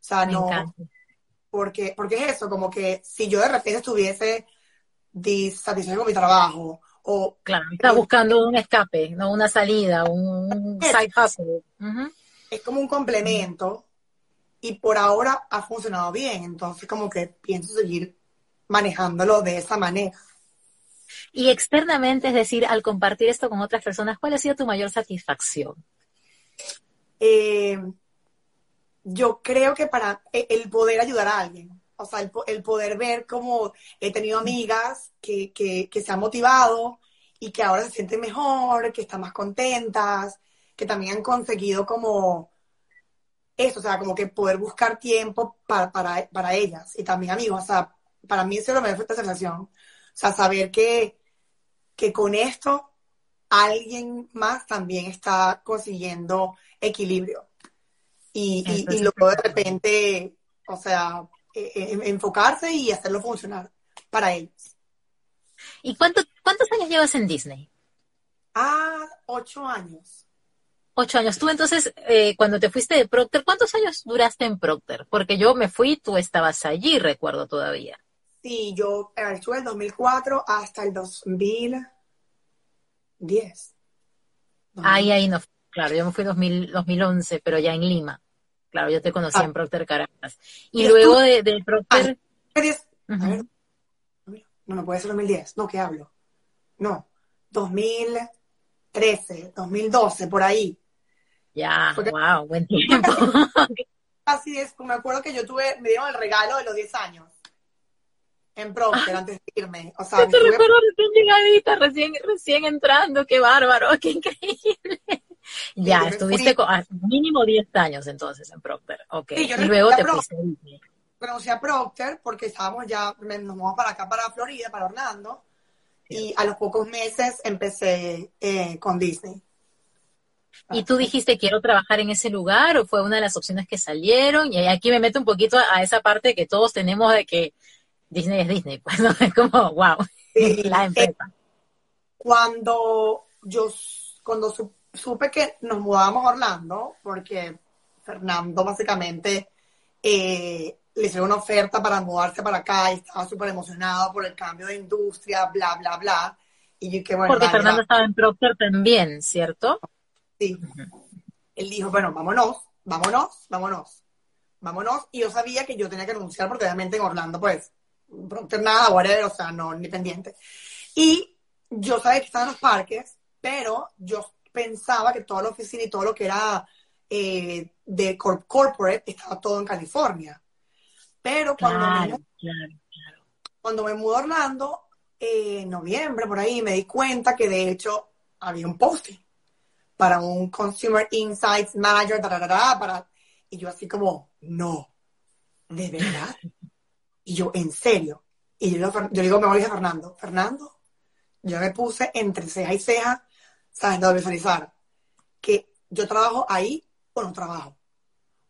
O sea, no, porque, porque es eso, como que si yo de repente estuviese dissatisfecho con mi trabajo, o... Claro, está buscando un escape, no una salida, un side hustle. Es como un complemento y por ahora ha funcionado bien, entonces como que pienso seguir manejándolo de esa manera. Y externamente, es decir, al compartir esto con otras personas, ¿cuál ha sido tu mayor satisfacción? Eh, yo creo que para e, el poder ayudar a alguien, o sea, el, poder ver cómo he tenido amigas que, que, que se han motivado y que ahora se sienten mejor, que están más contentas, que también han conseguido como eso, o sea, como que poder buscar tiempo para, para, para ellas y también amigos, o sea, para mí eso me fue esta sensación, o sea, saber que, que con esto alguien más también está consiguiendo equilibrio y, y, y luego de repente, o sea, e, e, enfocarse y hacerlo funcionar para ellos. ¿Y cuánto, cuántos años llevas en Disney? Ah, ocho años. Ocho años. Tú entonces, eh, cuando te fuiste de Procter, ¿cuántos años duraste en Procter? Porque yo me fui, tú estabas allí, recuerdo todavía. Sí, yo estuve del 2004 hasta el 2010. Ahí, ahí no. Claro, yo me fui en 2011, pero ya en Lima. Claro, yo te conocí ah. en Procter Caracas. Y, luego de, de, Procter... Ah, no, no puede ser 2010. No, ¿qué hablo? No, 2013, 2012, por ahí. Ya, wow, buen tiempo. Así es, me acuerdo que yo tuve, me dieron el regalo de los 10 años en Procter antes de irme. O sea, yo te recuerdo recién llegadita, recién, recién entrando, qué bárbaro, qué increíble. Ya, estuviste con, ah, mínimo 10 años entonces en Procter, ok. y luego te fuiste Conocí a Procter porque estábamos ya, nos vamos para acá, para Florida, para Orlando, y a los pocos meses empecé eh, con Disney. ¿Y tú dijiste quiero trabajar en ese lugar o fue una de las opciones que salieron? Y aquí me meto un poquito a, esa parte que todos tenemos de que Disney es Disney, pues ¿no? es como, wow, la eh, empresa. cuando yo, cuando supe que nos mudábamos a Orlando, porque Fernando básicamente eh, le hizo una oferta para mudarse para acá y estaba súper emocionado por el cambio de industria, bla, bla, bla. Y yo, que bueno, Porque Fernando estaba en Procter también, ¿cierto? Sí. Él dijo, bueno, vámonos, vámonos, vámonos, vámonos. Y yo sabía que yo tenía que anunciar porque obviamente en Orlando, pues, Procter nada, whatever, o sea, no, ni pendiente. Y yo sabía que estaban los parques, pero yo pensaba que toda la oficina y todo lo que era eh, de corporate estaba todo en California. Pero cuando, me, cuando me mudé a Orlando, eh, en noviembre, por ahí, me di cuenta que de hecho había un posting para un Consumer Insights Manager, para, y yo así como, no, ¿de verdad? Y yo, ¿en serio? Y yo, yo digo, me voy a Fernando, Fernando, yo me puse entre ceja y ceja, ¿sabes? De visualizar que yo trabajo ahí o no trabajo.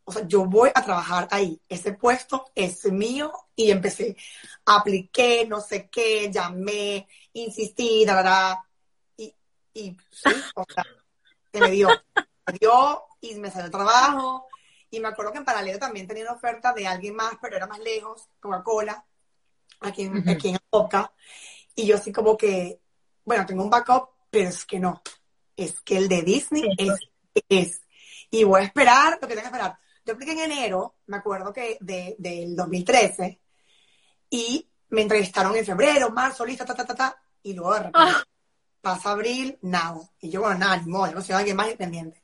O sea, yo voy a trabajar ahí. Ese puesto es mío y empecé. Apliqué, no sé qué, llamé, insistí, la verdad. Y, y sí, o sea, se me dio. Me dio y me salió el trabajo. Y me acuerdo que en paralelo también tenía una oferta de alguien más, pero era más lejos, Coca-Cola, aquí en, aquí en Boca. Y yo así como que, bueno, tengo un backup, pero es que no. Es que el de Disney es, es. Y voy a esperar lo que tenga que esperar. Yo apliqué en enero, me acuerdo que de, del 2013, y me entrevistaron en febrero, marzo, listo, ta, ta, ta, ta, y luego de repente ah. pasa abril, nada. Y yo, bueno, nada, ni modo, yo soy alguien más independiente.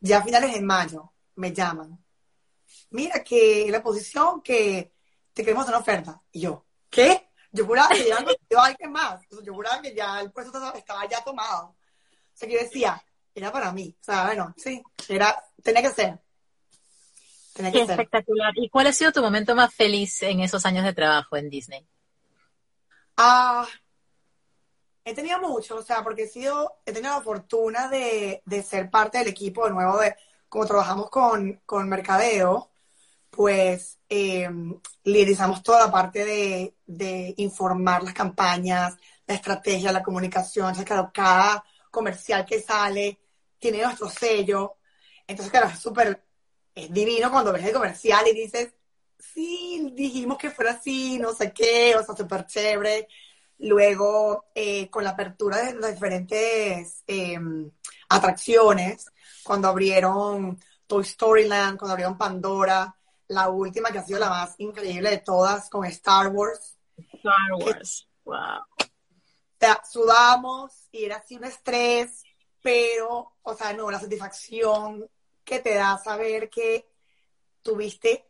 Ya a finales de mayo me llaman. Mira que la posición que te queremos una oferta. Y yo, ¿qué? Yo juraba que ya no alguien más. yo juraba que ya el puesto estaba ya tomado. O sea, que yo decía, era para mí. O sea, bueno, sí, era, tenía que ser. Qué espectacular. ¿Y cuál ha sido tu momento más feliz en esos años de trabajo en Disney? Ah, he tenido mucho, o sea, porque he sido, he tenido la fortuna de, ser parte del equipo de nuevo de, como trabajamos con, con mercadeo, pues eh, liderizamos toda la parte de, de, informar las campañas, la estrategia, la comunicación, o sea, cada, comercial que sale tiene nuestro sello. Entonces, claro, es súper es divino cuando ves el comercial y dices, sí, dijimos que fuera así, no sé qué, o sea, súper chévere. Luego, eh, con la apertura de las diferentes em, atracciones, cuando abrieron Toy Story Land, cuando abrieron Pandora, la última que ha sido la más increíble de todas con Star Wars. Star Wars, wow. O sea, sudamos y era así un estrés, pero, o sea, no, la satisfacción que te da saber que tuviste,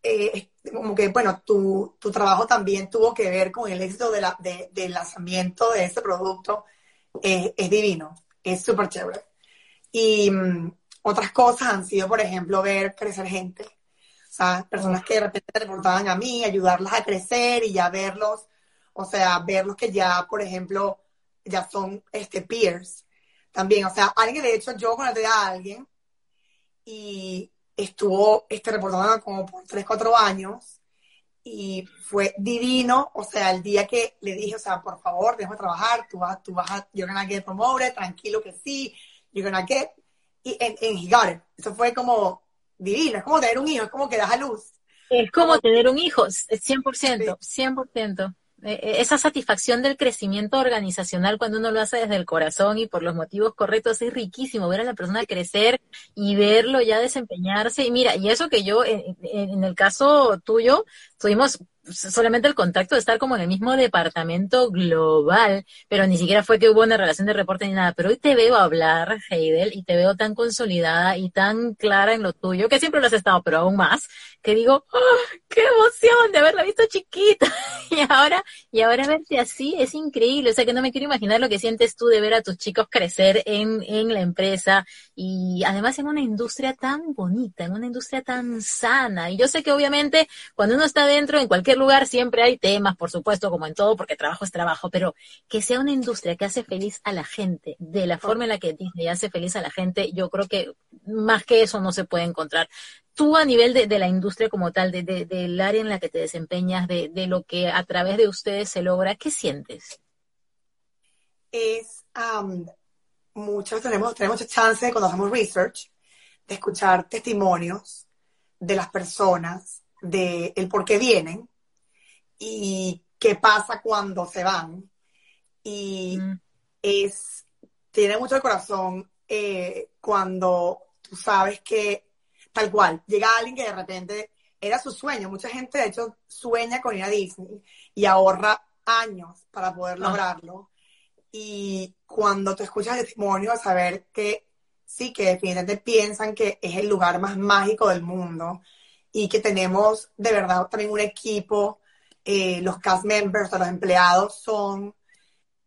eh, como que, bueno, tu, tu, trabajo también tuvo que ver con el éxito de la, de, del lanzamiento de ese producto, eh, es divino, es súper chévere. Y mm, otras cosas han sido, por ejemplo, ver crecer gente. Sea, personas que de repente te reportaban a mí, ayudarlas a crecer y ya verlos, o sea, verlos que ya, por ejemplo, ya son este, peers también. O sea, alguien de hecho yo conocí a alguien y estuvo este, reportando como por 3, 4 años y fue divino, o sea, el día que le dije, o sea, por favor, déjame trabajar, tú vas, tú vas a, you're gonna get promoted, tranquilo que sí, you're gonna get, y en, en eso fue como divino, es como tener un hijo, es como que das a luz. Es como, tener un hijo, 100%, 100%. Eh, eh, esa satisfacción del crecimiento organizacional cuando uno lo hace desde el corazón y por los motivos correctos es riquísimo ver a la persona crecer y verlo ya desempeñarse y mira y eso que yo en, en el caso tuyo tuvimos solamente el contacto de estar como en el mismo departamento global, pero ni siquiera fue que hubo una relación de reporte ni nada. Pero hoy te veo hablar, Heidel, y te veo tan consolidada y tan clara en lo tuyo, que siempre lo has estado, pero aún más, que digo, ¡Oh, qué emoción de haberla visto chiquita. y ahora, y ahora verte así es increíble. O sea que no me quiero imaginar lo que sientes tú de ver a tus chicos crecer en, en la empresa y además en una industria tan bonita, en una industria tan sana. Y yo sé que obviamente cuando uno está dentro en cualquier lugar siempre hay temas, por supuesto, como en todo, porque trabajo es trabajo, pero que sea una industria que hace feliz a la gente, de la forma en la que Disney hace feliz a la gente, yo creo que más que eso no se puede encontrar. Tú a nivel de, la industria como tal, de, del área en la que te desempeñas, de, lo que a través de ustedes se logra, ¿qué sientes? Es, muchos tenemos, tenemos chance cuando hacemos research de escuchar testimonios de las personas, de el por qué vienen, y qué pasa cuando se van. Y mm. es, tiene mucho el corazón eh, cuando tú sabes que, tal cual, llega alguien que de repente era su sueño. Mucha gente, de hecho, sueña con ir a Disney y ahorra años para poder ah. lograrlo. Y cuando te escuchas el testimonio, saber que sí, que definitivamente piensan que es el lugar más mágico del mundo y que tenemos de verdad también un equipo eh, los cast members, o sea, los empleados son,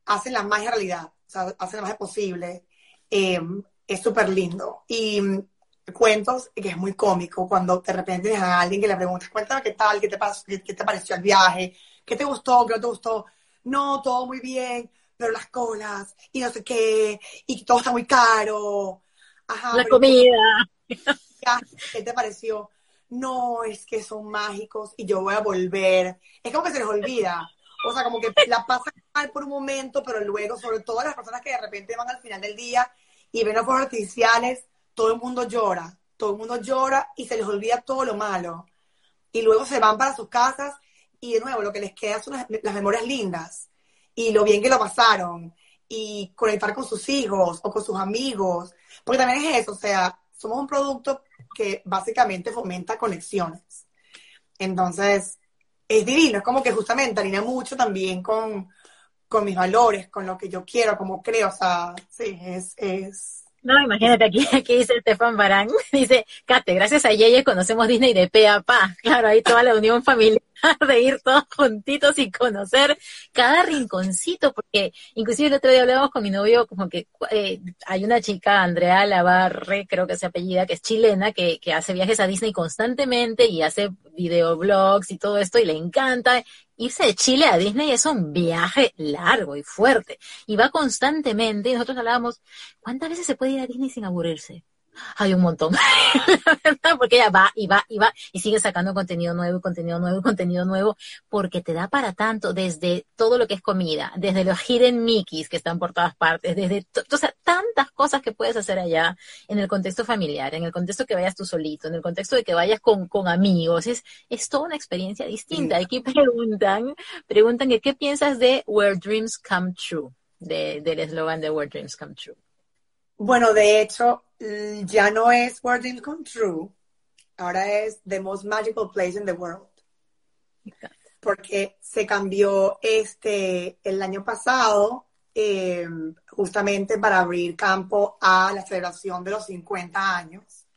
hacen la magia realidad, o sea, hacen la magia posible. Eh, es súper lindo. Y mm, cuentos que es muy cómico cuando de repente tienes a alguien que le preguntas, cuéntame qué tal, qué te, pasó, qué, qué te pareció el viaje, qué te gustó, qué no te gustó. No, todo muy bien, pero las colas y no sé qué, y todo está muy caro. Ajá, La comida. ¿Qué te pareció? No, es que son mágicos y yo voy a volver. Es como que se les olvida. O sea, como que la pasan mal por un momento, pero luego, sobre todo las personas que de repente van al final del día y ven los fuegos artificiales, todo el mundo llora. Todo el mundo llora y se les olvida todo lo malo. Y luego se van para sus casas y de nuevo lo que les queda son las, las memorias lindas y lo bien que lo pasaron y conectar con sus hijos o con sus amigos. Porque también es eso, o sea, somos un producto que básicamente fomenta conexiones. Entonces, es divino, es como que justamente alinea mucho también con, con mis valores, con lo que yo quiero, como creo, o sea, sí, es, es, No, imagínate, aquí, aquí dice Estefan Barán, dice, Kate, gracias a Yeye conocemos Disney de pe a pa. Claro, ahí toda la unión familiar de ir todos juntitos y conocer cada rinconcito, porque inclusive el otro día hablábamos con mi novio, como que eh, hay una chica, Andrea Lavarre, creo que se apellida, que es chilena, que, que hace viajes a Disney constantemente y hace videoblogs y todo esto, y le encanta. Irse de Chile a Disney es un viaje largo y fuerte, y va constantemente, y nosotros hablábamos, ¿cuántas veces se puede ir a Disney sin aburrirse? Hay un montón, la verdad, porque ella va y va y va y sigue sacando contenido nuevo contenido nuevo contenido nuevo, porque te da para tanto, desde todo lo que es comida, desde los hidden Mickeys que están por todas partes, desde, o sea, tantas cosas que puedes hacer allá en el contexto familiar, en el contexto que vayas tú solito, en el contexto de que vayas con, con amigos, es, es toda una experiencia distinta. Aquí preguntan, preguntan que qué piensas de Where Dreams Come True, de, del eslogan de Where Dreams Come True. Bueno, de hecho, ya no es Where Dreams Come True, ahora es The Most Magical Place in the World. porque se cambió este el año pasado eh, justamente para abrir campo a la celebración de los 50 años,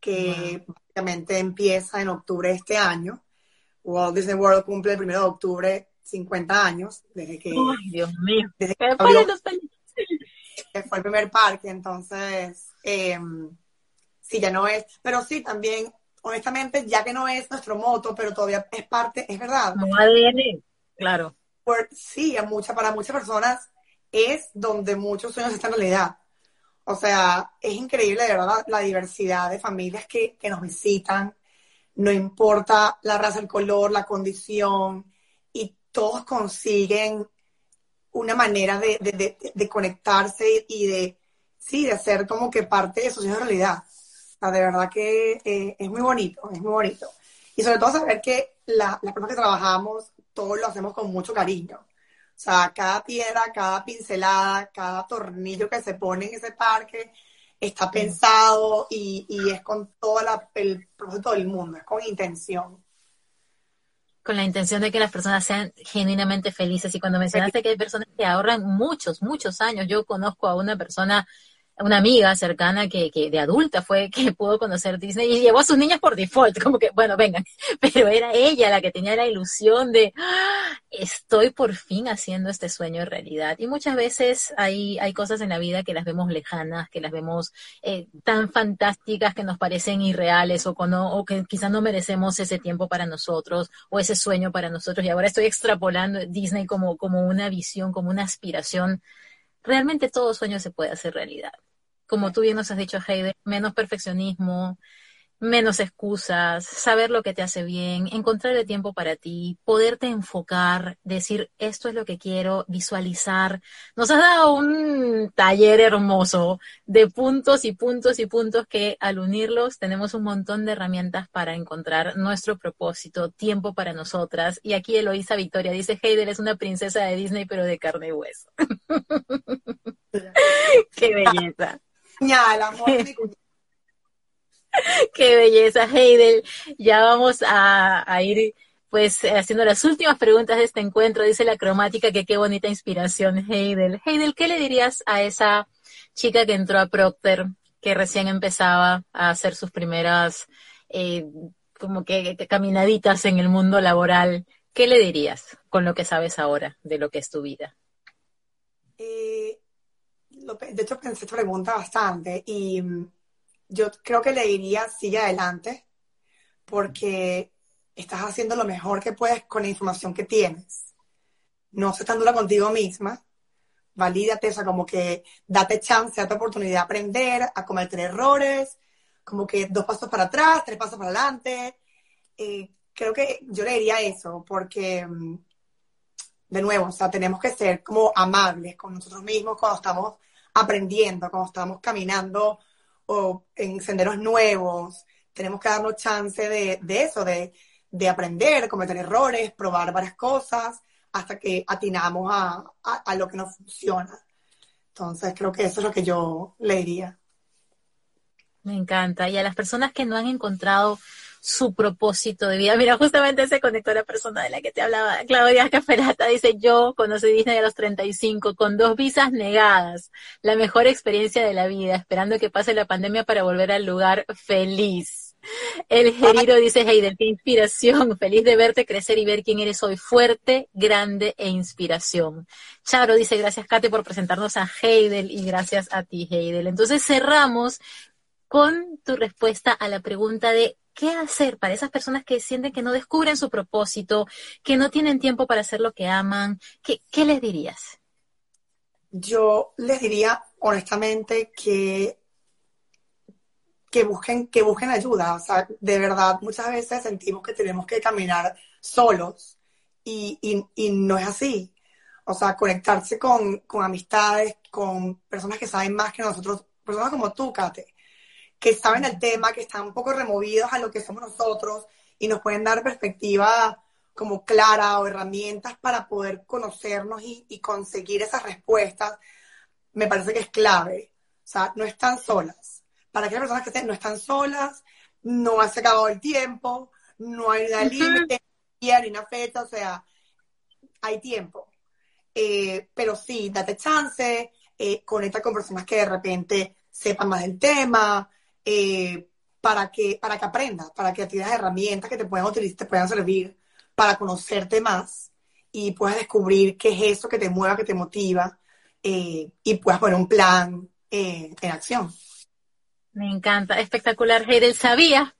que básicamente empieza en octubre de este año. Walt Disney World cumple el 1 de octubre 50 años, desde que, Ay, Dios mío. desde que abrió. Que fue el primer parque, entonces, eh, sí, ya no es, pero sí, también, honestamente, ya que no es nuestro moto, pero todavía es parte, es verdad, Como ADN. Claro. por- sí, a mucha, para muchas personas es donde muchos sueños están en realidad. O sea, es increíble de verdad la, la diversidad de familias que, que nos visitan, no importa la raza, el color, la condición, y todos consiguen una manera de, de- de- de conectarse y de, sí, de hacer como que parte de en realidad. O sea, de verdad que eh, es muy bonito, es muy bonito. Y sobre todo saber que la, las personas que trabajamos, todos lo hacemos con mucho cariño. O sea, cada piedra, cada pincelada, cada tornillo que se pone en ese parque está pensado y, y es con todo la- el propósito del mundo, es con intención. Con la intención de que las personas sean genuinamente felices. Y cuando mencionaste que hay personas que ahorran muchos, muchos años, yo conozco a una persona, una amiga cercana que, que de adulta fue que pudo conocer Disney y llevó a sus niñas por default, como que, bueno, vengan, pero era ella la que tenía la ilusión de, "Ah, estoy por fin haciendo este sueño realidad. Y muchas veces hay, hay cosas en la vida que las vemos lejanas, que las vemos eh, tan fantásticas que nos parecen irreales o, o que quizás no merecemos ese tiempo para nosotros o ese sueño para nosotros. Y ahora estoy extrapolando Disney como, como una visión, como una aspiración. Realmente todo sueño se puede hacer realidad. Como tú bien nos has dicho, Heide, menos perfeccionismo, menos excusas, saber lo que te hace bien, encontrar el tiempo para ti, poderte enfocar, decir esto es lo que quiero, visualizar. Nos has dado un taller hermoso de puntos y puntos y puntos que al unirlos tenemos un montón de herramientas para encontrar nuestro propósito, tiempo para nosotras. Y aquí Eloísa Victoria dice, Heidel es una princesa de Disney pero de carne y hueso. Qué belleza. Ya, el amor de mi cuñada. Qué belleza, Heidel. Ya vamos a, a ir pues haciendo las últimas preguntas de este encuentro. Dice la cromática que qué bonita inspiración, Heidel. Heidel, ¿qué le dirías a esa chica que entró a Procter, que recién empezaba a hacer sus primeras eh, como que, que caminaditas en el mundo laboral? ¿qué le dirías con lo que sabes ahora de lo que es tu vida? Eh, de hecho, pensé esta pregunta bastante y mm, yo creo que le diría sigue adelante porque estás haciendo lo mejor que puedes con la información que tienes. No seas tan dura contigo misma. Valídate, o sea, como que date chance, date oportunidad de aprender, a cometer errores, como que dos pasos para atrás, tres pasos para adelante. Eh, creo que yo le diría eso, porque, mm, de nuevo, o sea, tenemos que ser como amables con nosotros mismos cuando estamos aprendiendo, cuando estamos caminando o en senderos nuevos. Tenemos que darnos chance de, eso, de, de, aprender, cometer errores, probar varias cosas, hasta que atinamos a, a lo que nos funciona. Entonces, creo que eso es lo que yo le diría. Me encanta. Y a las personas que no han encontrado su propósito de vida. Mira, justamente se conectó la persona de la que te hablaba, Claudia Caferata, dice, yo conocí Disney a los 35 con dos visas negadas, la mejor experiencia de la vida, esperando que pase la pandemia para volver al lugar feliz. El Geriro dice, Heidel, qué inspiración, feliz de verte crecer y ver quién eres hoy, fuerte, grande e inspiración. Charo dice, gracias Kate por presentarnos a Heidel y gracias a ti Heidel. Entonces cerramos con tu respuesta a la pregunta de qué hacer para esas personas que sienten que no descubren su propósito, que no tienen tiempo para hacer lo que aman. ¿Qué, les dirías? Yo les diría honestamente que, que, busquen, que busquen ayuda. O sea, de verdad, muchas veces sentimos que tenemos que caminar solos y, no es así. O sea, conectarse con, con amistades, con personas que saben más que nosotros, personas como tú, Kate que saben el tema, que están un poco removidos a lo que somos nosotros y nos pueden dar perspectiva como clara o herramientas para poder conocernos y, conseguir esas respuestas, me parece que es clave. O sea, no están solas. Para aquellas personas que estén, no están solas, no ha acabado el tiempo, no hay una límite, ni una fecha, o sea, hay tiempo. Eh, pero sí, date chance, eh, conecta con personas que de repente sepan más del tema, eh, para, que, para que aprendas, para que tengas herramientas que te puedan utilizar, te puedan servir para conocerte más y puedas descubrir qué es eso que te mueva, que te motiva eh, y puedas poner un plan eh, en acción. Me encanta, espectacular. Heidel, sabía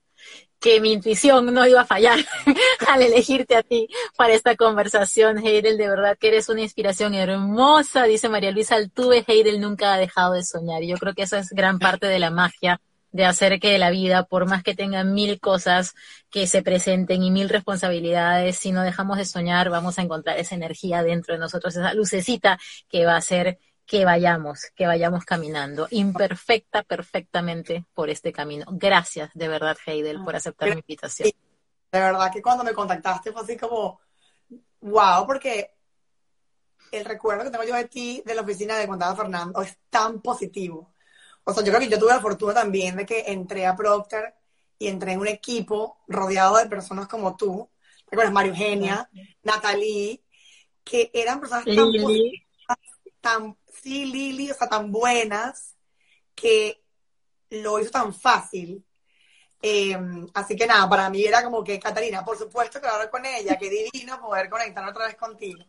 que mi intuición no iba a fallar al elegirte a ti para esta conversación, Heidel, de verdad que eres una inspiración hermosa, dice María Luisa Altuve, Heidel nunca ha dejado de soñar. Y yo creo que eso es gran parte de la magia de hacer que la vida, por más que tenga mil cosas que se presenten y mil responsabilidades, si no dejamos de soñar, vamos a encontrar esa energía dentro de nosotros, esa lucecita que va a hacer que vayamos, que vayamos caminando, imperfecta, perfectamente por este camino. Gracias, de verdad, Heidel, por aceptar mi invitación. De verdad que cuando me contactaste fue así como, wow, porque el recuerdo que tengo yo de ti, de la oficina de contaba Fernando, es tan positivo o sea, yo creo que yo tuve la fortuna también de que entré a Procter y entré en un equipo rodeado de personas como tú, recuerdas Mario Eugenia, Natalie, que eran personas tan, tan, sí, Lili, o sea, tan buenas, que lo hizo tan fácil. Em, así que nada, para mí era como que, Catalina, por supuesto que hablar con ella, qué divino poder conectar otra vez contigo.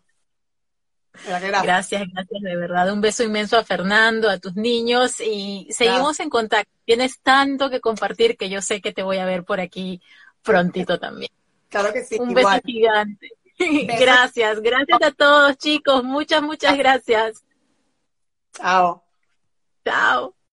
Gracias. gracias, de verdad. Un beso inmenso a Fernando, a tus niños y seguimos en contacto. Tienes tanto que compartir que yo sé que te voy a ver por aquí prontito también. Claro que sí. Un beso gigante. Gracias, gracias a todos chicos. Muchas, muchas gracias. Chao. Chao.